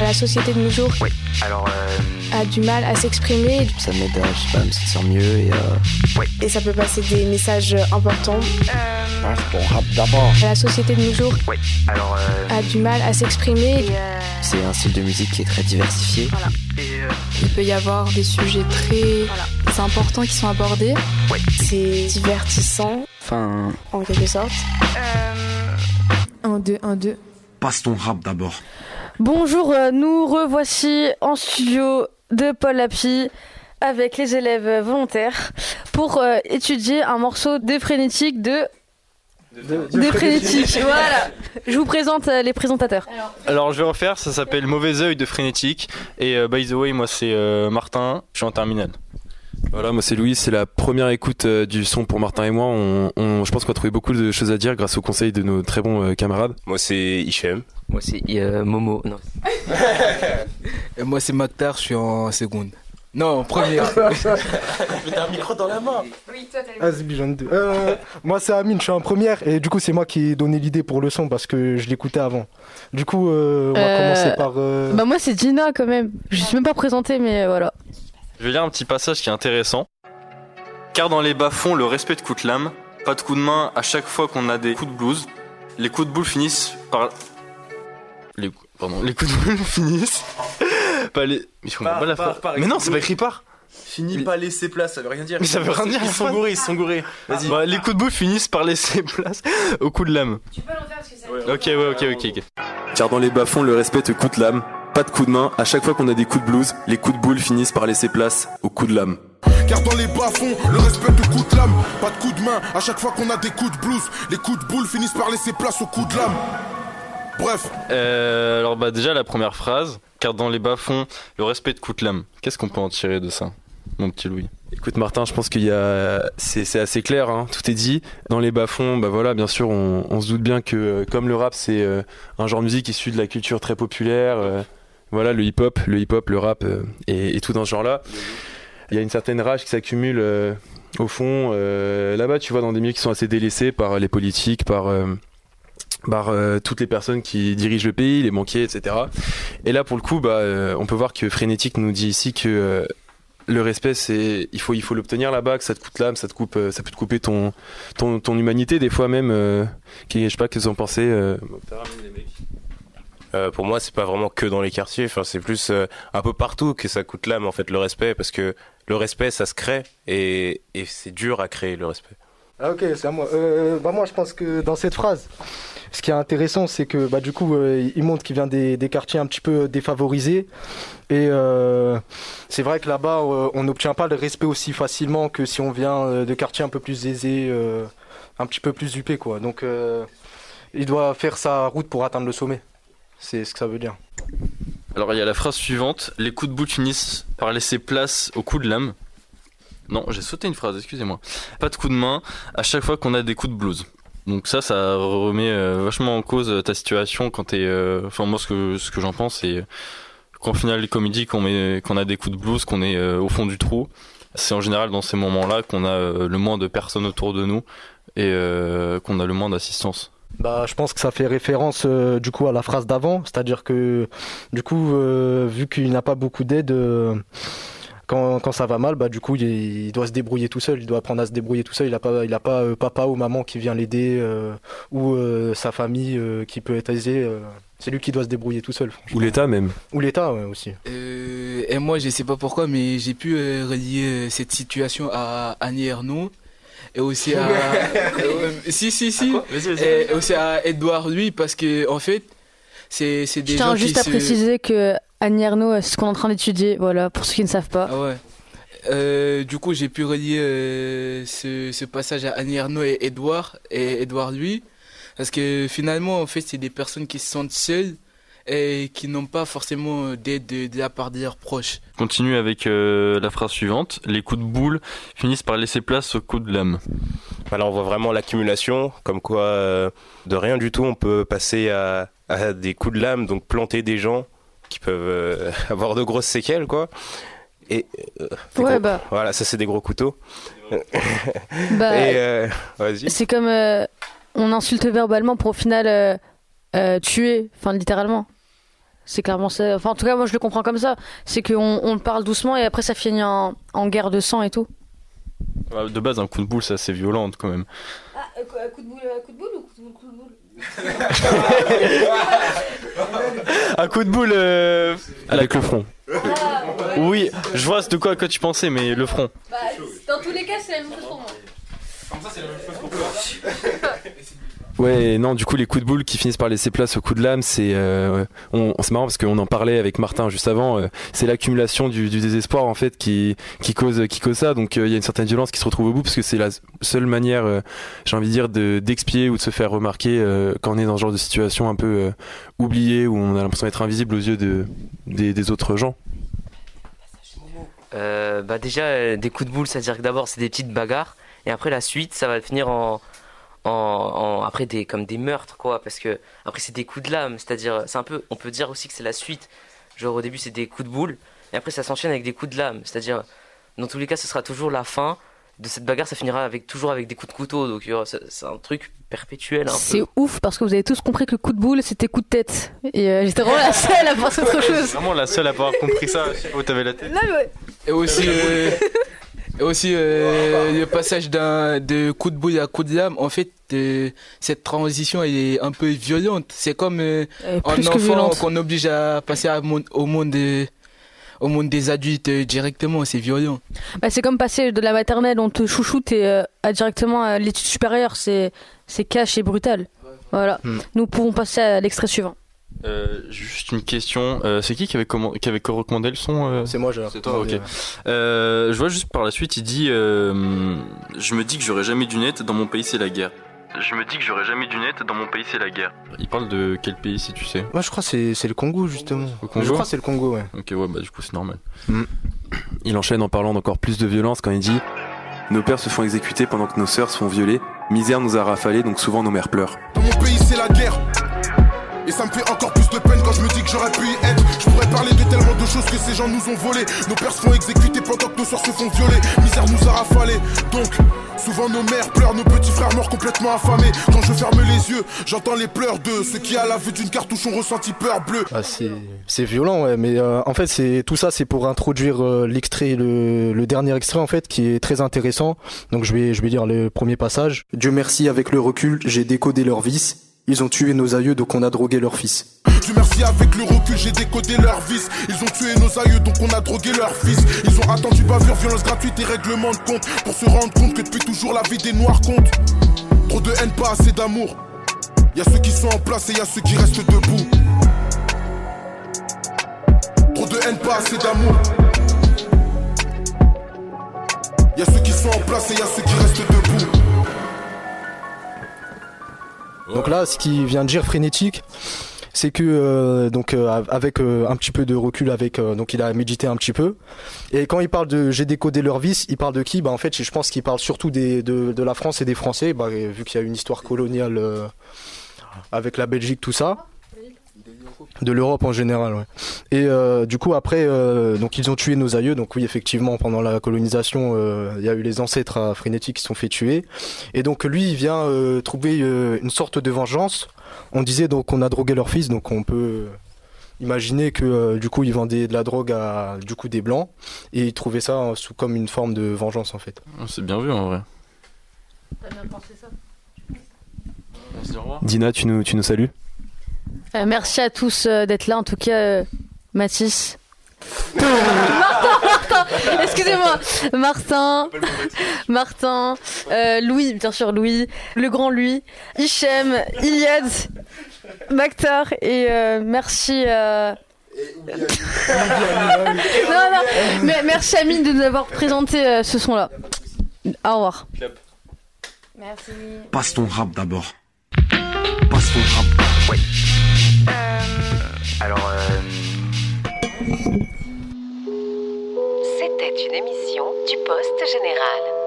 La société de nos jours Oui, alors. Euh... a du mal à s'exprimer. Ça m'aide à, je sais pas, me sentir mieux et. Euh... Oui. Et ça peut passer des messages importants. Euh... Passe ton rap d'abord. La société de nos jours Oui, alors. Euh... a du mal à s'exprimer. Euh... C'est un style de musique qui est très diversifié. Voilà. Et, euh... Il peut y avoir des sujets très voilà. importants qui sont abordés. Oui. C'est divertissant. Enfin. En quelque sorte. Euh... 1, 2, 1, 2. Passe ton rap d'abord. Bonjour, nous revoici en studio de Paul Lapi avec les élèves volontaires pour euh, étudier un morceau de frénétique de de, de, de frénétique. voilà. Je vous présente euh, les présentateurs. Alors, Alors je vais refaire, ça s'appelle Mauvais œil de frénétique et euh, by the way, moi c'est euh, Martin, je suis en terminale. Voilà, moi c'est Louis, c'est la première écoute euh, du son pour Martin et moi. On, on, je pense qu'on a trouvé beaucoup de choses à dire grâce au conseil de nos très bons euh, camarades. Moi c'est Hichem. Moi c'est euh, Momo. Non. et moi c'est Maktar, je suis en seconde. Non, en première. Mais t'as un micro dans la main. Oui, toi t'as Ah, ai deux. Euh, moi c'est Amine, je suis en première et du coup c'est moi qui ai donné l'idée pour le son parce que je l'écoutais avant. Du coup, euh, on va commencer par. euh, Bah moi c'est Dina quand même. Je suis même pas présentée mais voilà. Je vais lire un petit passage qui est intéressant. Car dans les bas-fonds, le respect de coup de lame, pas de coup de main à chaque fois qu'on a des coups de blues. Les coups de boule finissent par. Les, pardon, les coups de boule finissent. pas les. Mais, je comprends Par- pas la par- phrase. par Mais non, c'est pas écrit par. Fini Mais- pas laisser place, ça veut rien dire. Mais ça veut rien dire. Ils sont gourés, ils sont gourés. Vas-y. Bah, les coups de boule finissent par laisser place aux coups de lame. Tu peux l'en faire parce que ça. Ok, ouais, ok, ok, ok. Car dans les bas-fonds, le respect te coûte l'âme. Pas de coups de main, à chaque fois qu'on a des coups de blues, les coups de boule finissent par laisser place aux coups de lame. Car dans les bas-fonds, le respect te coûte l'âme. Pas de coups de main, à chaque fois qu'on a des coups de blues, les coups de boule finissent par laisser place aux coups de lame. Bref, Euh, alors bah déjà la première phrase, car dans les bas-fonds, le respect de coûte l'âme. Qu'est-ce qu'on peut en tirer de ça, mon petit Louis? Écoute Martin, je pense qu'il y a, c'est, c'est assez clair, hein, tout est dit. Dans les bas-fonds, bah voilà, bien sûr, on, on se doute bien que euh, comme le rap, c'est euh, un genre de musique issu de la culture très populaire. euh, voilà, le hip-hop, le hip-hop, le rap euh, et, tout dans ce genre-là. Il y a une certaine rage qui s'accumule euh, au fond euh, là-bas, tu vois, dans des milieux qui sont assez délaissés par les politiques, par par toutes les personnes qui dirigent le pays, les banquiers, etc. Et là, pour le coup, bah, on peut voir que Frénétique nous dit ici que euh, le respect, il faut l'obtenir là-bas, que ça te coûte l'âme, ça te coupe, ça peut te couper ton ton, humanité des fois même. Qui, je sais pas, que vous en pensez euh, pour moi, c'est pas vraiment que dans les quartiers. Enfin, c'est plus euh, un peu partout que ça coûte l'âme en fait le respect, parce que le respect, ça se crée et, c'est dur à créer le respect. Ah ok, c'est à moi. Euh, bah moi je pense que dans cette phrase, ce qui est intéressant c'est que bah, du coup il montre qu'il vient des, des quartiers un petit peu défavorisés et c'est vrai que là-bas on n'obtient pas le respect aussi facilement que si on vient de quartiers un peu plus aisés, un petit peu plus huppés quoi. Donc il doit faire sa route pour atteindre le sommet. C'est ce que ça veut dire. Alors il y a la phrase suivante, les coups de boule finissent par laisser place aux coups de lame. Non, j'ai sauté une phrase, excusez-moi. Pas de coups de main à chaque fois qu'on a des coups de blues. Donc ça, ça remet euh, vachement en cause euh, ta situation quand t'es... euh, Enfin moi, ce que, j'en pense, c'est qu'en finale il dit qu'on qu'on a des coups de blues, qu'on est euh, au fond du trou. C'est en général dans ces moments-là qu'on a euh, le moins de personnes autour de nous et euh, qu'on a le moins d'assistance. Bah, je pense que ça fait référence euh, du coup à la phrase d'avant, c'est-à-dire que du coup, euh, vu qu'il n'a pas beaucoup d'aide, euh, quand, quand ça va mal, bah du coup, il, il doit se débrouiller tout seul, il doit apprendre à se débrouiller tout seul. Il n'a pas, il a pas euh, papa ou maman qui vient l'aider euh, ou euh, sa famille euh, qui peut être aisée. euh, c'est lui qui doit se débrouiller tout seul. Ou l'État même. Ou l'État ouais, aussi. Euh, et moi, je sais pas pourquoi, mais j'ai pu euh, relier euh, cette situation à Annie Ernaux et aussi à. Euh, si, si, si. Et aussi à Edouard, lui, parce que, en fait, c'est c'est des Je gens tiens qui juste à se- préciser que Annie Ernaux, c'est ce qu'on est en train d'étudier, voilà, pour ceux qui ne savent pas. Ah ouais. Euh, du coup, j'ai pu relier euh, ce, ce passage à Annie Ernaux et Edouard, et Edouard lui, parce que finalement, en fait, c'est des personnes qui se sentent seules et qui n'ont pas forcément d'aide de, la part de leurs proches. Continue avec euh, la phrase suivante, les coups de boule finissent par laisser place aux coups de lame. Voilà, on voit vraiment l'accumulation, comme quoi euh, de rien du tout, on peut passer à, à des coups de lame, donc planter des gens qui peuvent euh, avoir de grosses séquelles, quoi. Et euh, Ouais, gros- bah. voilà, ça c'est des gros couteaux. Bah, euh. C'est comme euh, on insulte verbalement pour au final euh, euh, tuer, enfin littéralement. C'est clairement ça. Enfin, en tout cas, moi, je le comprends comme ça. C'est qu'on on parle doucement et après, ça finit en, en guerre de sang et tout. De base, un coup de boule, c'est assez violent quand même. Ah, coup de boule, coup de boule ou coup de boule, coup de boule Un coup de boule euh, Avec le front. Oui, je vois de quoi, quoi tu pensais, mais le front. Bah, dans tous les cas, c'est la même chose pour moi. Ouais, non, du coup, les coups de boule qui finissent par laisser place aux coups de lame, c'est euh, on, c'est marrant parce qu'on en parlait avec Martin juste avant. euh, c'est l'accumulation du, désespoir en fait qui qui cause qui cause ça. Donc euh, il y a une certaine violence qui se retrouve au bout parce que c'est la seule manière, j'ai envie de dire, de d'expier ou de se faire remarquer quand on est dans ce genre de situation un peu oubliée où on a l'impression d'être invisible aux yeux de des, autres gens. Bah déjà, des coups de boule, c'est-à-dire que d'abord c'est des petites bagarres, et après la suite, ça va finir en, en, en- après des comme des meurtres quoi, parce que après c'est des coups de lame, c'est-à-dire c'est un peu, on peut dire aussi que c'est la suite. Genre au début c'est des coups de boule, et après ça s'enchaîne avec des coups de lame, c'est-à-dire dans tous les cas ce sera toujours la fin de cette bagarre, ça finira avec toujours avec des coups de couteau, donc aura- c'est un truc perpétuel C'est ouf parce que vous avez tous compris que coup de boule, c'était coup de tête. Et euh, j'étais vraiment la seule à penser autre chose. Vraiment la seule à pas avoir compris ça. Oh, t'avais la tête. Non, mais ouais. Et aussi, euh, aussi euh, le passage d'un de coup de boule à coup de lame, en fait, euh, cette transition elle est un peu violente. C'est comme euh, un enfant qu'on oblige à passer à mon- au monde des, au monde des adultes euh, directement. C'est violent. Bah, c'est comme passer de la maternelle, on te chouchoute et euh, à directement à l'étude supérieure. C'est c'est cash et brutal. Voilà. Hmm. Nous pouvons passer à l'extrait suivant. Euh, juste une question, euh, c'est qui qui avait, commen- qui avait recommandé le son euh C'est moi, j'ai C'est toi, recommandé, ok. Euh, je vois juste par la suite, il dit euh, Je me dis que j'aurai jamais du net, dans mon pays c'est la guerre. Je me dis que j'aurai jamais du net, dans mon pays c'est la guerre. Il parle de quel pays si tu sais Moi, je crois que c'est c'est le Congo, justement. Congo je crois que c'est le Congo, ouais. Ok, ouais, bah du coup c'est normal. Il enchaîne en parlant d'encore plus de violence quand il dit Nos pères se font exécuter pendant que nos sœurs se font violer. Misère nous a rafalé, donc souvent nos mères pleurent. Dans mon pays, c'est la guerre. Et ça me fait encore plus de peine quand je me dis que j'aurais pu y être. Je pourrais parler de tellement de choses que ces gens nous ont volé. Nos pères se font exécuter pendant que nos soeurs se font violer. Misère nous a rafalé. Donc, souvent nos mères pleurent, nos petits frères morts complètement affamés. Quand je ferme les yeux, j'entends les pleurs de ceux qui, à la vue d'une cartouche, ont ressenti peur bleue. Ah, c'est c'est violent, ouais, mais euh, en fait, c'est tout ça, c'est pour introduire euh, l'extrait, le, le dernier extrait en fait, qui est très intéressant. Donc je vais je vais lire le premier passage. Dieu merci, avec le recul, j'ai décodé leurs vices. Ils ont tué nos aïeux, donc on a drogué leurs fils. Dieu merci, avec le recul, j'ai décodé leurs vices. Ils ont tué nos aïeux, donc on a drogué leurs fils. Ils ont attendu bavure, violence gratuite et règlement de compte. Pour se rendre compte que depuis toujours la vie des noirs compte. Trop de haine, pas assez d'amour. Y a ceux qui sont en place et y a ceux qui restent debout. Trop de haine, pas assez d'amour. Y a ceux qui sont en place et y a ceux qui restent debout. Donc là, ce qui vient de dire frénétique, c'est que euh, donc euh, avec euh, un petit peu de recul, avec donc il a médité un petit peu. Et quand il parle de j'ai décodé leur vice, il parle de qui? Bah en fait, je pense qu'il parle surtout de, de la France et des Français, bah, vu qu'il y a une histoire coloniale avec la Belgique, tout ça. De l'Europe en général, ouais. Et euh, du coup après, euh, donc ils ont tué nos aïeux. Donc oui, effectivement, pendant la colonisation, euh, il y a eu les ancêtres à Frénétique qui se sont fait tuer. Et donc lui, il vient euh, trouver euh, une sorte de vengeance. On disait donc qu'on a drogué leur fils, donc on peut imaginer que euh, du coup ils vendaient de la drogue à du coup des blancs et ils trouvaient ça euh, sous comme une forme de vengeance en fait. Oh, C'est bien vu en vrai. On se dit au revoir. Dina, tu nous, tu nous salues? Euh, merci à tous euh, d'être là. En tout cas, euh, Mathis. Martin, Martin, excusez-moi, Martin, Martin, euh, Louis, bien sûr Louis, le grand Louis, Hichem, Iliad, Maktar et euh, merci. euh, non, non, mais merci Amine de nous avoir présenté euh, ce son-là. Au revoir. Merci. Passe ton rap d'abord. Passe ton rap. Ouais. Alors, euh, C'était une émission du Poste Général.